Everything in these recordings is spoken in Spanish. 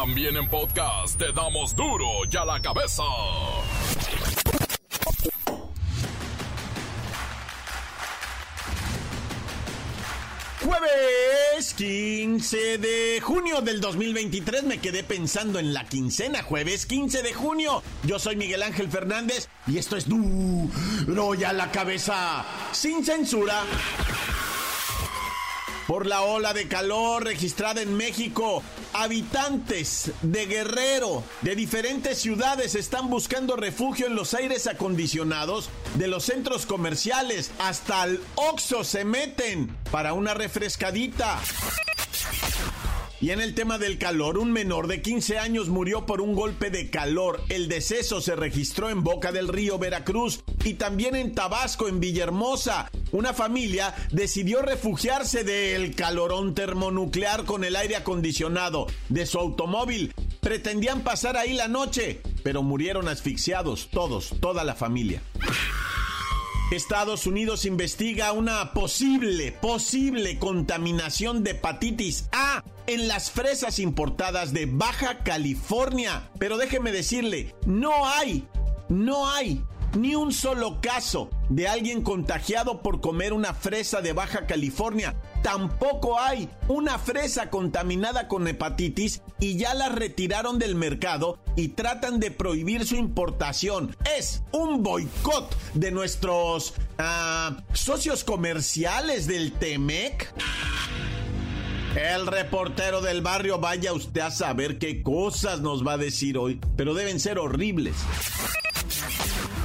También en podcast te damos duro y a la cabeza. Jueves 15 de junio del 2023 me quedé pensando en la quincena, jueves 15 de junio. Yo soy Miguel Ángel Fernández y esto es duro y la cabeza, sin censura por la ola de calor registrada en México. Habitantes de Guerrero, de diferentes ciudades, están buscando refugio en los aires acondicionados de los centros comerciales. Hasta el Oxo se meten para una refrescadita. Y en el tema del calor, un menor de 15 años murió por un golpe de calor. El deceso se registró en Boca del Río, Veracruz, y también en Tabasco, en Villahermosa. Una familia decidió refugiarse del calorón termonuclear con el aire acondicionado de su automóvil. Pretendían pasar ahí la noche, pero murieron asfixiados, todos, toda la familia. Estados Unidos investiga una posible, posible contaminación de hepatitis A en las fresas importadas de Baja California. Pero déjeme decirle, no hay, no hay ni un solo caso de alguien contagiado por comer una fresa de Baja California. Tampoco hay una fresa contaminada con hepatitis y ya la retiraron del mercado y tratan de prohibir su importación. Es un boicot de nuestros ah, socios comerciales del Temec. El reportero del barrio, vaya usted a saber qué cosas nos va a decir hoy, pero deben ser horribles.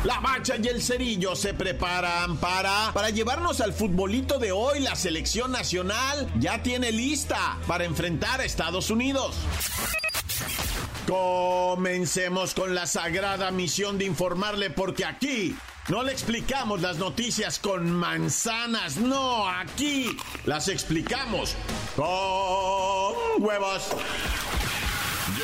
La Bacha y el Cerillo se preparan para, para llevarnos al futbolito de hoy. La selección nacional ya tiene lista para enfrentar a Estados Unidos. Comencemos con la sagrada misión de informarle porque aquí no le explicamos las noticias con manzanas, no, aquí las explicamos con huevos.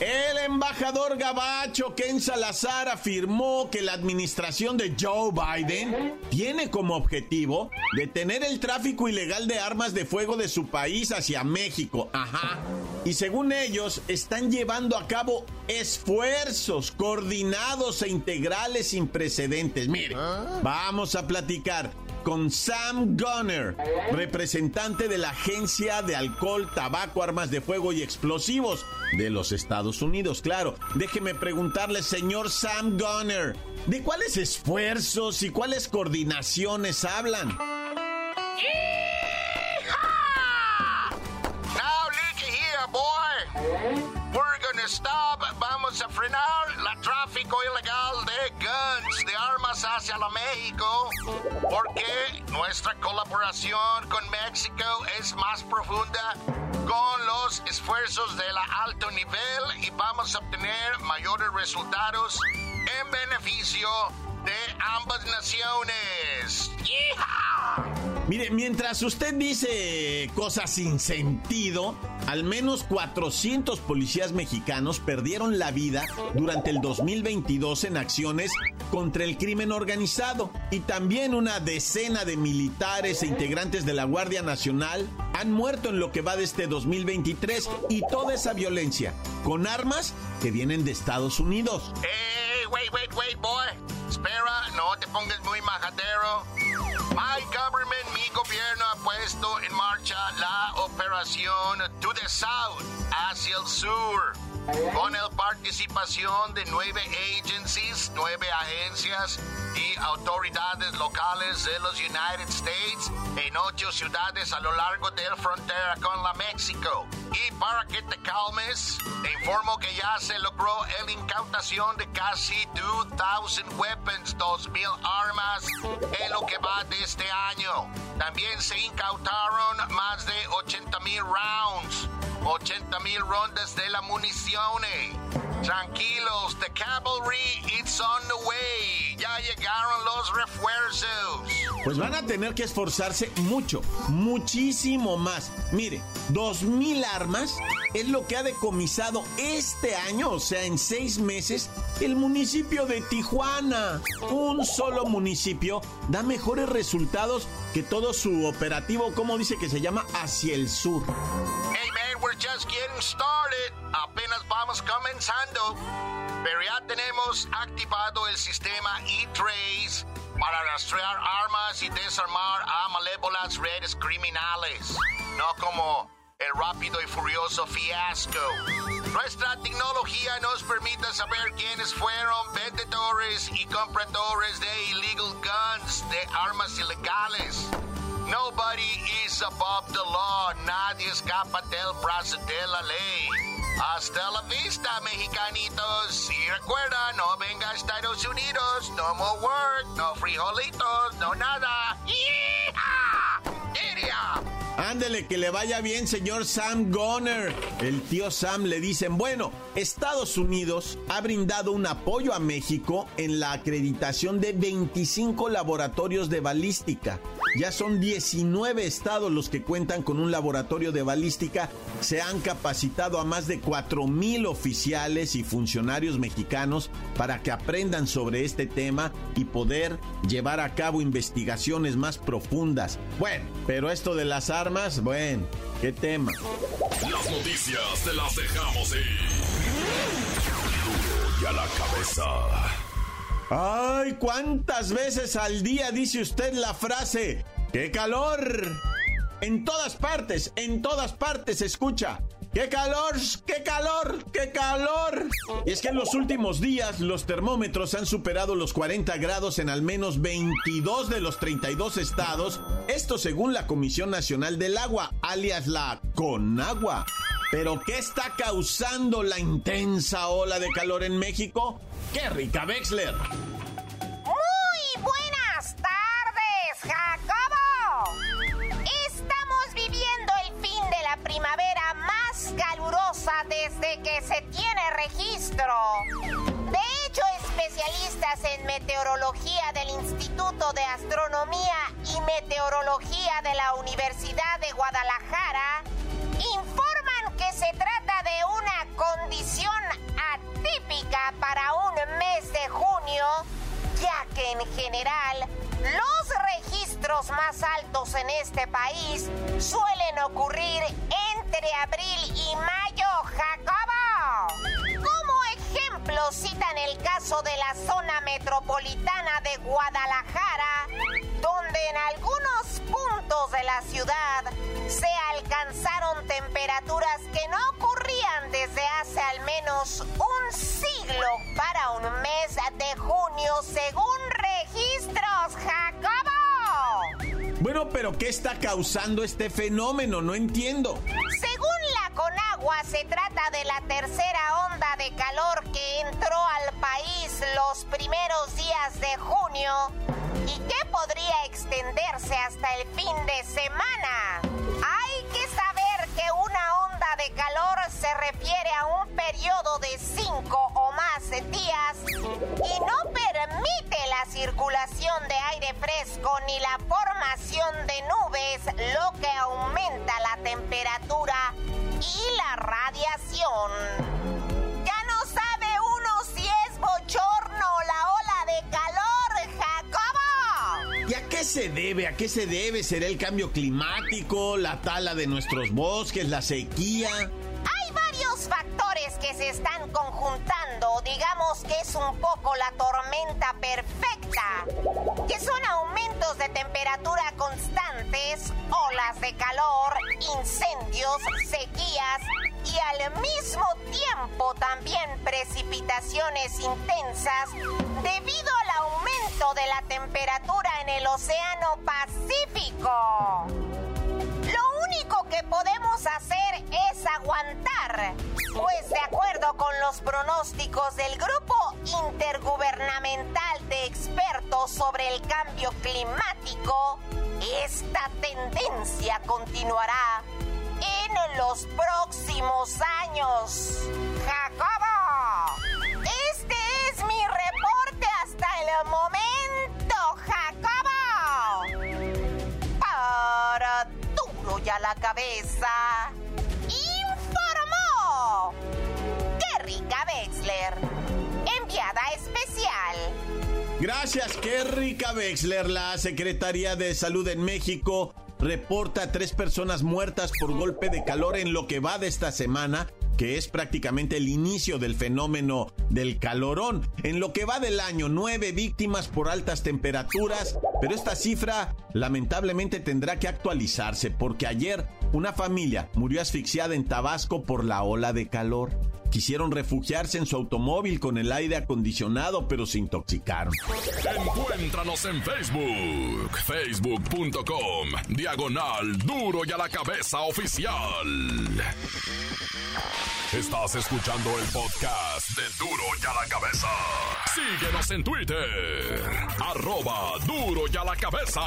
El embajador gabacho Ken Salazar afirmó que la administración de Joe Biden tiene como objetivo detener el tráfico ilegal de armas de fuego de su país hacia México. Ajá. Y según ellos, están llevando a cabo esfuerzos coordinados e integrales sin precedentes. Mire, vamos a platicar con Sam Gunner, representante de la Agencia de Alcohol, Tabaco, Armas de Fuego y Explosivos de los Estados Unidos. Claro, déjeme preguntarle, señor Sam Gunner, ¿de cuáles esfuerzos y cuáles coordinaciones hablan? Stop, vamos a frenar el tráfico ilegal de guns, de armas hacia la México, porque nuestra colaboración con México es más profunda con los esfuerzos de la alto nivel y vamos a obtener mayores resultados en beneficio de ambas naciones. Mire, mientras usted dice cosas sin sentido, al menos 400 policías mexicanos perdieron la vida durante el 2022 en acciones contra el crimen organizado y también una decena de militares e integrantes de la Guardia Nacional han muerto en lo que va de este 2023 y toda esa violencia con armas que vienen de Estados Unidos. Wait, wait, wait, boy. Espera, no te pongas muy majadero. My government, mi gobierno ha puesto en marcha la operación To the South, hacia el sur con la participación de nueve agencies, nueve agencias y autoridades locales de los United States en ocho ciudades a lo largo de la frontera con la México. Y para que te calmes, te informo que ya se logró la incautación de casi 2,000 weapons, 2,000 armas en lo que va de este año. También se incautaron más de 80,000 rounds 80 mil rondas de la munición. Tranquilos, the cavalry, it's on the way. Ya llegaron los refuerzos. Pues van a tener que esforzarse mucho, muchísimo más. Mire, dos mil armas es lo que ha decomisado este año, o sea, en seis meses, el municipio de Tijuana. Un solo municipio da mejores resultados que todo su operativo, como dice que se llama, hacia el sur. Hey we're just getting started. Apenas vamos comenzando. Pero ya tenemos activado el sistema E-Trace para rastrear armas y desarmar a malévolas redes criminales. No como el rápido y furioso fiasco. Nuestra tecnología nos permite saber quiénes fueron vendedores y compradores de illegal guns, de armas ilegales. Nobody is above the law. Nadie escapa del brazo de la ley. Hasta la vista, mexicanitos. Y recuerda, no venga a Estados Unidos. No more work, no frijolitos, no nada. ¡Yeah! Ándele, que le vaya bien, señor Sam Goner. El tío Sam le dicen, bueno, Estados Unidos ha brindado un apoyo a México en la acreditación de 25 laboratorios de balística. Ya son 19 estados los que cuentan con un laboratorio de balística. Se han capacitado a más de 4 mil oficiales y funcionarios mexicanos para que aprendan sobre este tema y poder llevar a cabo investigaciones más profundas. Bueno, pero esto de las armas, bueno, qué tema. Las noticias te las dejamos ir. Y a la cabeza. Ay, ¿cuántas veces al día dice usted la frase? ¡Qué calor! En todas partes, en todas partes se escucha. ¡Qué calor! ¡Qué calor! ¡Qué calor! Y es que en los últimos días los termómetros han superado los 40 grados en al menos 22 de los 32 estados, esto según la Comisión Nacional del Agua, alias la CONAGUA. ¿Pero qué está causando la intensa ola de calor en México? ¡Qué rica Wexler! Muy buenas tardes, Jacobo. Estamos viviendo el fin de la primavera más calurosa desde que se tiene registro. De hecho, especialistas en meteorología del Instituto de Astronomía y Meteorología de la Universidad de Guadalajara informan que se trata de una condición atípica para un mes de junio, ya que en general los registros más altos en este país suelen ocurrir entre abril y mayo, Jacobo. Como ejemplo citan el caso de la zona metropolitana de Guadalajara, donde en algunos puntos de la ciudad se alcanzaron temperaturas que no ocurrían desde hace al menos un siglo para un mes de junio según registros, Jacobo. Bueno, pero ¿qué está causando este fenómeno? No entiendo. Según la Conagua, se trata de la tercera onda de calor que entró al país los primeros días de junio y que podría extenderse hasta el fin de semana. Hay que saber que una onda de calor se refiere a un periodo de cinco o más días y no permite la circulación de aire fresco ni la formación de nubes, lo que aumenta la temperatura y la radiación. Qué se debe? ¿A qué se debe? ¿Será el cambio climático, la tala de nuestros bosques, la sequía? Hay varios factores que se están conjuntando. Digamos que es un poco la tormenta perfecta, que son aumentos de temperatura constantes, olas de calor, incendios, sequías y al mismo tiempo también precipitaciones intensas debido al aumento de la temperatura en el Océano Pacífico. Lo único que podemos hacer es aguantar, pues de acuerdo con los pronósticos del Grupo Intergubernamental de Expertos sobre el Cambio Climático, esta tendencia continuará años. Jacobo, este es mi reporte hasta el momento, Jacobo. Para duro ya la cabeza. Informó Kerrika Wexler, enviada especial. Gracias, Kerrika Wexler, la Secretaría de Salud en México reporta tres personas muertas por golpe de calor en lo que va de esta semana que es prácticamente el inicio del fenómeno del calorón. En lo que va del año, nueve víctimas por altas temperaturas, pero esta cifra lamentablemente tendrá que actualizarse porque ayer una familia murió asfixiada en Tabasco por la ola de calor. Quisieron refugiarse en su automóvil con el aire acondicionado, pero se intoxicaron. Encuéntranos en Facebook, facebook.com, diagonal duro y a la cabeza oficial. Estás escuchando el podcast de duro y a la cabeza. Síguenos en Twitter, arroba duro y a la cabeza.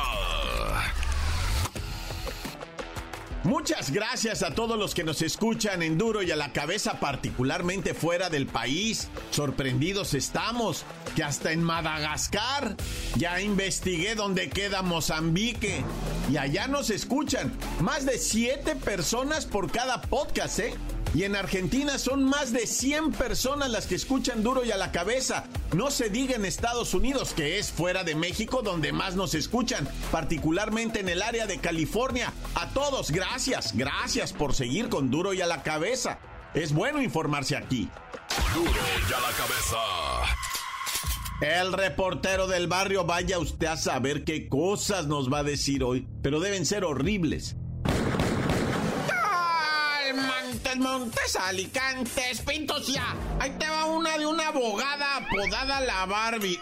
Muchas gracias a todos los que nos escuchan en duro y a la cabeza, particularmente fuera del país. Sorprendidos estamos que hasta en Madagascar ya investigué dónde queda Mozambique y allá nos escuchan más de siete personas por cada podcast, ¿eh? Y en Argentina son más de 100 personas las que escuchan duro y a la cabeza. No se diga en Estados Unidos, que es fuera de México donde más nos escuchan, particularmente en el área de California. A todos, gracias, gracias por seguir con duro y a la cabeza. Es bueno informarse aquí. Duro y a la cabeza. El reportero del barrio, vaya usted a saber qué cosas nos va a decir hoy, pero deben ser horribles. Montes, Alicantes, Pintos ya. Ahí te va una de una abogada apodada la Barbie.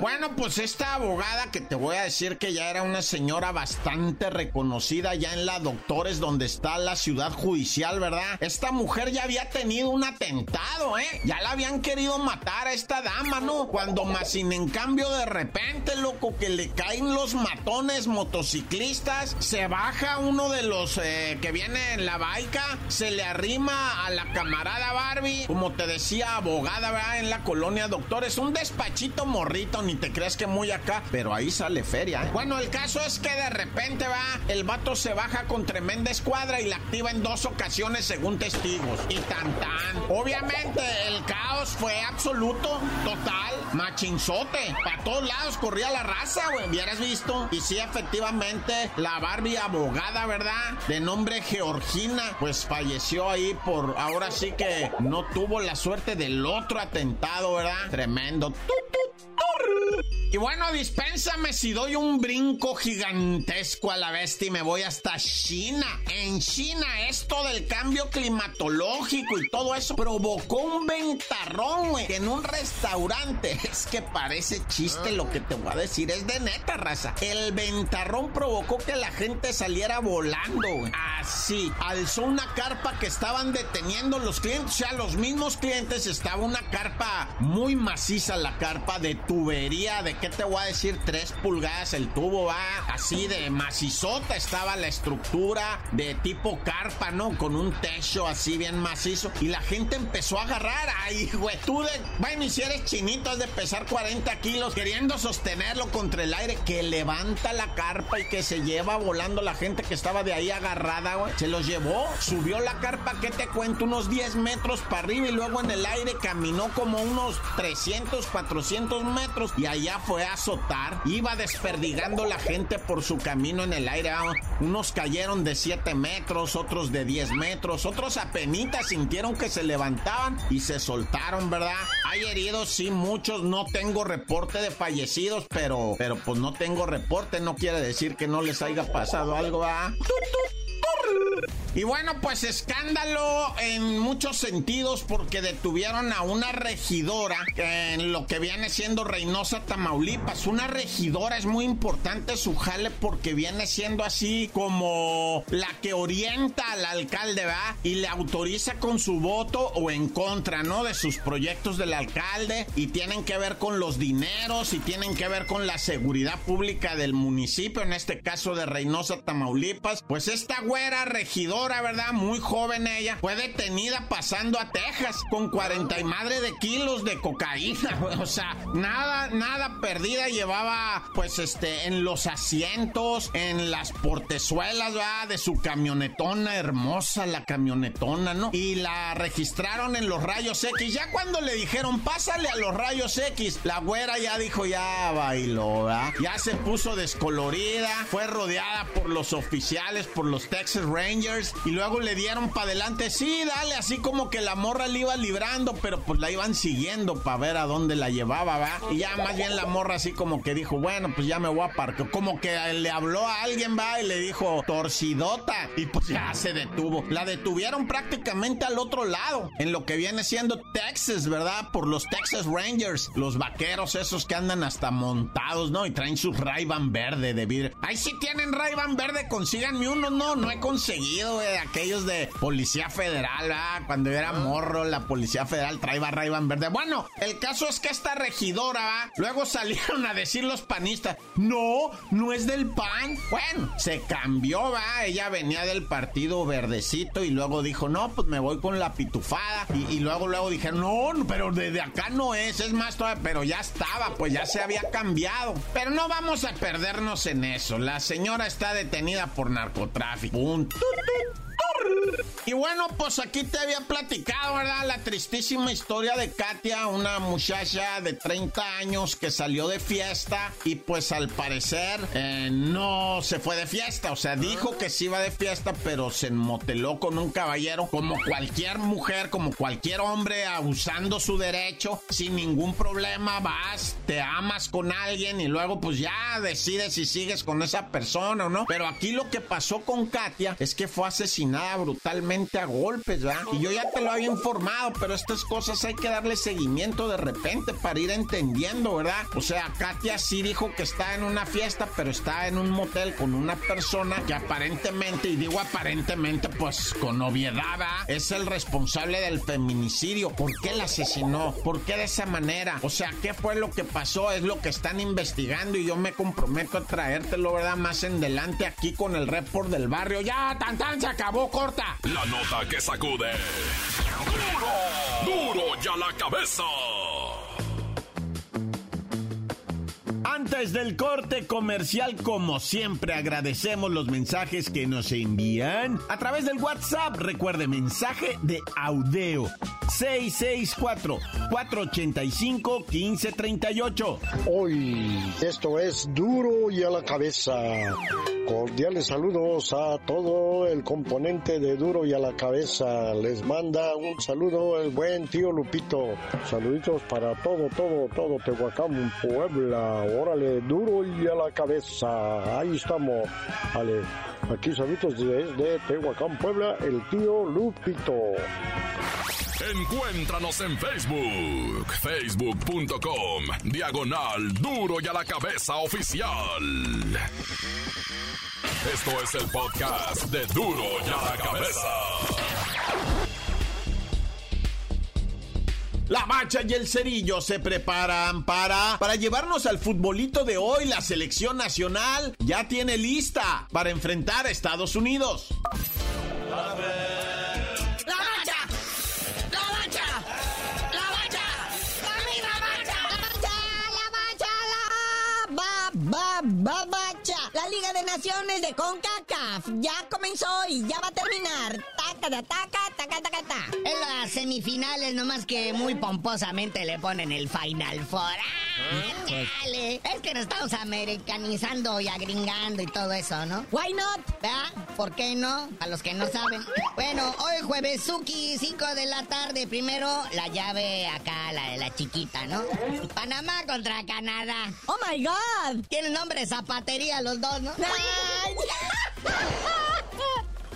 Bueno, pues esta abogada que te voy a decir que ya era una señora bastante reconocida ya en la Doctores donde está la ciudad judicial, ¿verdad? Esta mujer ya había tenido un atentado, ¿eh? Ya la habían querido matar a esta dama, ¿no? Cuando más sin en cambio de repente, loco, que le caen los matones motociclistas, se baja uno de los eh, que viene en la baica, se le arriba a la camarada Barbie, como te decía, abogada, ¿verdad? En la colonia Doctores, un despachito morrito, ni te creas que muy acá, pero ahí sale feria. ¿eh? Bueno, el caso es que de repente va, el vato se baja con tremenda escuadra y la activa en dos ocasiones según testigos. Y tan tan. Obviamente el caos fue absoluto, total, machinzote. Para todos lados corría la raza, güey. Hubieras visto. Y sí, efectivamente, la Barbie abogada, ¿verdad? De nombre Georgina, pues falleció ahí por ahora sí que no tuvo la suerte del otro atentado, ¿verdad? Tremendo. Y bueno, dispénsame si doy un brinco gigantesco a la bestia y me voy hasta China. En China, esto del cambio climatológico y todo eso provocó un ventarrón, güey, en un restaurante. Es que parece chiste lo que te voy a decir, es de neta, raza. El ventarrón provocó que la gente saliera volando, güey. Así, alzó una carpa que estaban deteniendo los clientes, o sea, los mismos clientes, estaba una carpa muy maciza, la carpa de tubería de ¿qué te voy a decir? Tres pulgadas el tubo, va así de macizota estaba la estructura de tipo carpa, ¿no? Con un techo así bien macizo. Y la gente empezó a agarrar. Ay, güey, tú de, bueno, y si eres chinito, has de pesar 40 kilos, queriendo sostenerlo contra el aire, que levanta la carpa y que se lleva volando la gente que estaba de ahí agarrada, güey. Se los llevó, subió la carpa, ¿qué te cuento? Unos 10 metros para arriba y luego en el aire caminó como unos 300, 400 metros y allá fue a azotar, iba desperdigando la gente por su camino en el aire. Ah, unos cayeron de 7 metros, otros de 10 metros, otros apenas sintieron que se levantaban y se soltaron, ¿verdad? Hay heridos, sí, muchos. No tengo reporte de fallecidos, pero, pero pues no tengo reporte. No quiere decir que no les haya pasado algo, ¿ah? Y bueno, pues escándalo en muchos sentidos porque detuvieron a una regidora en lo que viene siendo Reynosa, Tamaulipas. Una regidora es muy importante su jale porque viene siendo así como la que orienta al alcalde, ¿va? Y le autoriza con su voto o en contra, ¿no? De sus proyectos del alcalde y tienen que ver con los dineros y tienen que ver con la seguridad pública del municipio, en este caso de Reynosa, Tamaulipas. Pues esta güera regidora ¿verdad? Muy joven ella, fue detenida pasando a Texas con 40 y madre de kilos de cocaína, o sea, nada, nada perdida llevaba, pues, este, en los asientos, en las portezuelas, ¿verdad? De su camionetona, hermosa la camionetona, ¿no? Y la registraron en los rayos X. Ya cuando le dijeron, pásale a los rayos X, la güera ya dijo, ya bailó, ¿verdad? Ya se puso descolorida, fue rodeada por los oficiales, por los Texas Rangers, y luego le dieron para adelante, sí, dale, así como que la morra le iba librando, pero pues la iban siguiendo para ver a dónde la llevaba, ¿va? Y ya más bien la morra así como que dijo, bueno, pues ya me voy a parque. Como que le habló a alguien, va, y le dijo, torcidota. Y pues ya se detuvo. La detuvieron prácticamente al otro lado, en lo que viene siendo Texas, ¿verdad? Por los Texas Rangers, los vaqueros esos que andan hasta montados, ¿no? Y traen sus ray verde de vidrio. Ay, si tienen ray verde, consíganme uno. No, no he conseguido, güey, aquellos de Policía Federal, ¿verdad? Cuando yo era morro, la Policía Federal traía ray verde. Bueno, el caso es que esta regidora. Luego salieron a decir los panistas, no, no es del PAN. Bueno, se cambió, ¿va? Ella venía del partido verdecito y luego dijo, no, pues me voy con la pitufada. Y, luego, luego dijeron, no, pero desde acá no es, es más todavía, pero ya estaba, pues ya se había cambiado. Pero no vamos a perdernos en eso. La señora está detenida por narcotráfico. Punto. Brrr. Y bueno, pues aquí te había platicado, ¿verdad? La tristísima historia de Katia, una muchacha de 30 años que salió de fiesta y pues al parecer eh, no se fue de fiesta. O sea, dijo que sí iba de fiesta, pero se moteló con un caballero como cualquier mujer, como cualquier hombre, abusando su derecho, sin ningún problema. Vas, te amas con alguien y luego pues ya decides si sigues con esa persona o no. Pero aquí lo que pasó con Katia es que fue asesinada brutalmente a golpes, ¿verdad? Y yo ya te lo había informado, pero estas cosas hay que darle seguimiento de repente para ir entendiendo, ¿verdad? O sea, Katia sí dijo que está en una fiesta, pero está en un motel con una persona que aparentemente, y digo aparentemente, pues con obviedad, ¿verdad? es el responsable del feminicidio. ¿Por qué la asesinó? ¿Por qué de esa manera? O sea, ¿qué fue lo que pasó? Es lo que están investigando y yo me comprometo a traértelo, ¿verdad? Más en delante aquí con el report del barrio. Ya, tan tan, se acabó, corta. Nota que sacude. ¡Duro! ¡Duro ya la cabeza! Antes del corte comercial, como siempre, agradecemos los mensajes que nos envían a través del WhatsApp. Recuerde, mensaje de audio 664-485-1538. Hoy, esto es duro y a la cabeza. Cordiales saludos a todo el componente de Duro y a la Cabeza. Les manda un saludo el buen tío Lupito. Saluditos para todo, todo, todo Tehuacán, Puebla. Órale, Duro y a la Cabeza. Ahí estamos. Vale, aquí saluditos desde Tehuacán, Puebla, el tío Lupito. Encuéntranos en Facebook, facebook.com, diagonal duro y a la cabeza oficial. Esto es el podcast de duro y a la cabeza. La Bacha y el Cerillo se preparan para, para llevarnos al futbolito de hoy. La selección nacional ya tiene lista para enfrentar a Estados Unidos. La Liga de Naciones de CONCACAF ya comenzó y ya va a terminar. Taca, taca, taca, taca, taca. En las semifinales, nomás que muy pomposamente le ponen el Final Four. Dale. Es que nos estamos americanizando y agringando y todo eso, ¿no? Why not? ¿Verdad? ¿Por qué no? A los que no saben. Bueno, hoy jueves Suki, 5 de la tarde. Primero, la llave acá, la de la chiquita, ¿no? Panamá contra Canadá. Oh my God. Tienen nombre zapatería los dos, ¿no?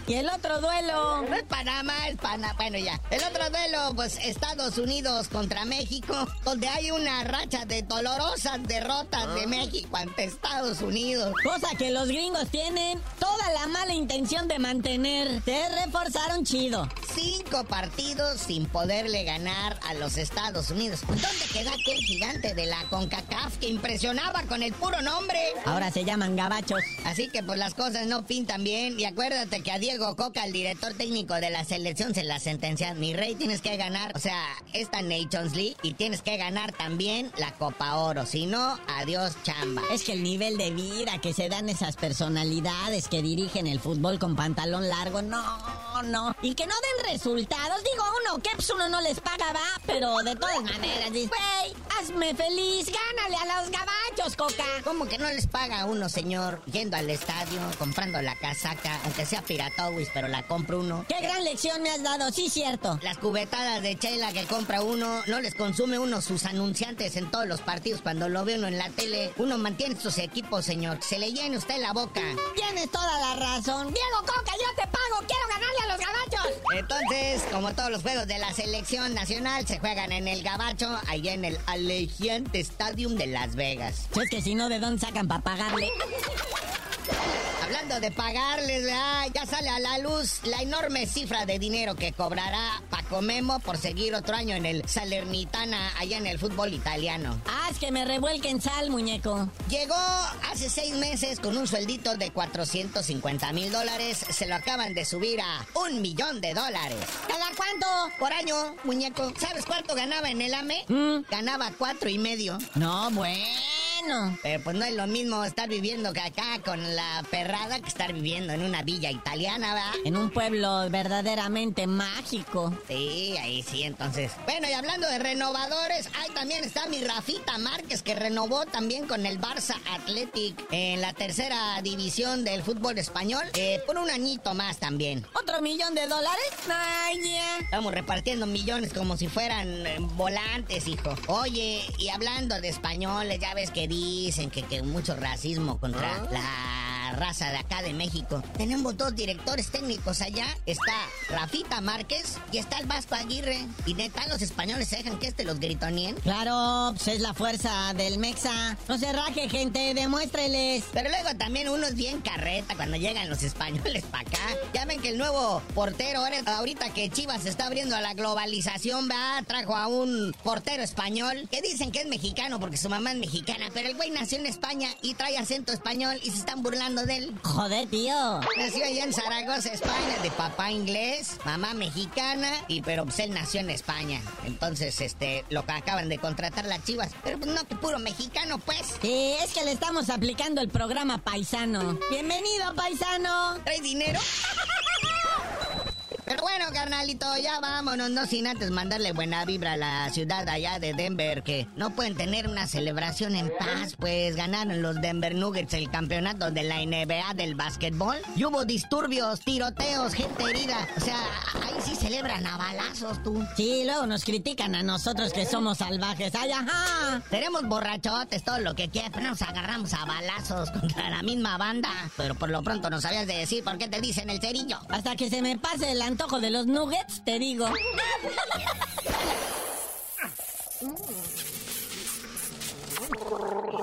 Y el otro duelo. No es Panamá, es Panamá. Bueno, ya. El otro duelo, pues Estados Unidos contra México, donde hay una racha de dolorosas derrotas de ah. México ante Estados Unidos. Cosa que los gringos tienen toda la mala intención de mantener. Se reforzaron chido. Cinco partidos sin poderle ganar a los Estados Unidos. ¿Dónde queda aquel gigante de la CONCACAF que impresionaba con el puro nombre? Ahora se llaman gabachos. Así que pues las cosas no pintan bien. Y acuérdate que a Diego Diego Coca, el director técnico de la selección, se la sentencia. Mi rey, tienes que ganar, o sea, esta Nations League y tienes que ganar también la Copa Oro. Si no, adiós chamba. Es que el nivel de vida que se dan esas personalidades que dirigen el fútbol con pantalón largo, no, no. Y que no den resultados. Digo, uno, que pues uno no les paga, va, pero de todas maneras, güey, hazme feliz, gánale a los gabachos, Coca. ¿Cómo que no les paga uno, señor, yendo al estadio, comprando la casaca, aunque sea pero la compra uno? Qué gran lección me has dado, sí, cierto. Las cubetadas de chela que compra uno, no les consume uno sus anunciantes en todos los partidos cuando lo ve uno en la tele. Uno mantiene sus equipos, señor. Se le llene usted la boca. Tienes toda la razón. Diego Coca, yo te pago, quiero ganarle a los gabachos. Entonces, como todos los juegos de la selección nacional se juegan en el gabacho, allá en el Allegiant Stadium de Las Vegas. Es que si no, ¿de dónde sacan para pagarle? Hablando de pagarles, ya sale a la luz la enorme cifra de dinero que cobrará Paco Memo por seguir otro año en el Salernitana, allá en el fútbol italiano. Ah, es que me revuelquen sal, muñeco. Llegó hace seis meses con un sueldito de 450 mil dólares. Se lo acaban de subir a un millón de dólares. ¿Cada cuánto? Por año, muñeco. ¿Sabes cuánto ganaba en el AME? ¿Mm? Ganaba cuatro y medio. No, bueno. Pero pues no es lo mismo estar viviendo acá con la perrada que estar viviendo en una villa italiana, ¿va? En un pueblo verdaderamente mágico. Sí, ahí sí, entonces. Bueno, y hablando de renovadores, ahí también está mi Rafita Márquez que renovó también con el Barça Athletic en la tercera división del fútbol español eh, por un añito más también. ¿Otro millón de dólares? Ay, Estamos repartiendo millones como si fueran eh, volantes, hijo. Oye, y hablando de españoles, ya ves que dicen que, que mucho racismo contra Ah. la raza de acá de México. Tenemos dos directores técnicos allá. Está Rafita Márquez y está el Vasco Aguirre. Y neta, los españoles se dejan que este los gritonien. Claro, pues es la fuerza del Mexa. No se raje, gente, demuéstreles. Pero luego también uno es bien carreta cuando llegan los españoles para acá. Ya ven que el nuevo portero, ahora- ahorita que Chivas se está abriendo a la globalización, va, trajo a un portero español que dicen que es mexicano porque su mamá es mexicana, pero el güey nació en España y trae acento español y se están burlando de él. Joder, tío. Nació allá en Zaragoza, España, de papá inglés, mamá mexicana, y pero pues él nació en España. Entonces, este, lo que acaban de contratar las chivas. Pero pues no, que puro mexicano, pues. Sí, es que le estamos aplicando el programa paisano. Bienvenido, paisano. ¿Trae dinero? Pero bueno, carnalito, ya vámonos, no sin antes mandarle buena vibra a la ciudad allá de Denver, que no pueden tener una celebración en paz, pues ganaron los Denver Nuggets el campeonato de la NBA del básquetbol. Y hubo disturbios, tiroteos, gente herida. O sea, ahí sí celebran a balazos, tú. Sí, luego nos critican a nosotros que somos salvajes. ¡Ay, ajá! Tenemos borrachotes, todo lo que quieras, pero nos agarramos a balazos contra la misma banda. Pero por lo pronto no sabías de decir por qué te dicen el cerillo. Hasta que se me pase el antojo de los nuggets, te digo.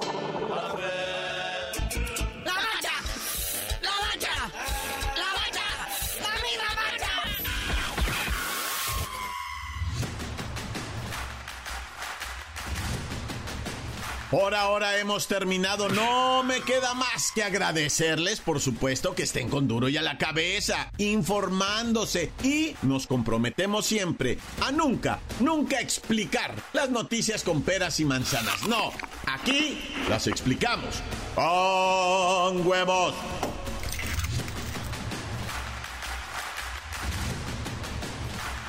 Ahora hemos terminado. No me queda más que agradecerles, por supuesto, que estén con duro y a la cabeza, informándose. Y nos comprometemos siempre a nunca, nunca explicar las noticias con peras y manzanas. No, aquí las explicamos con huevos.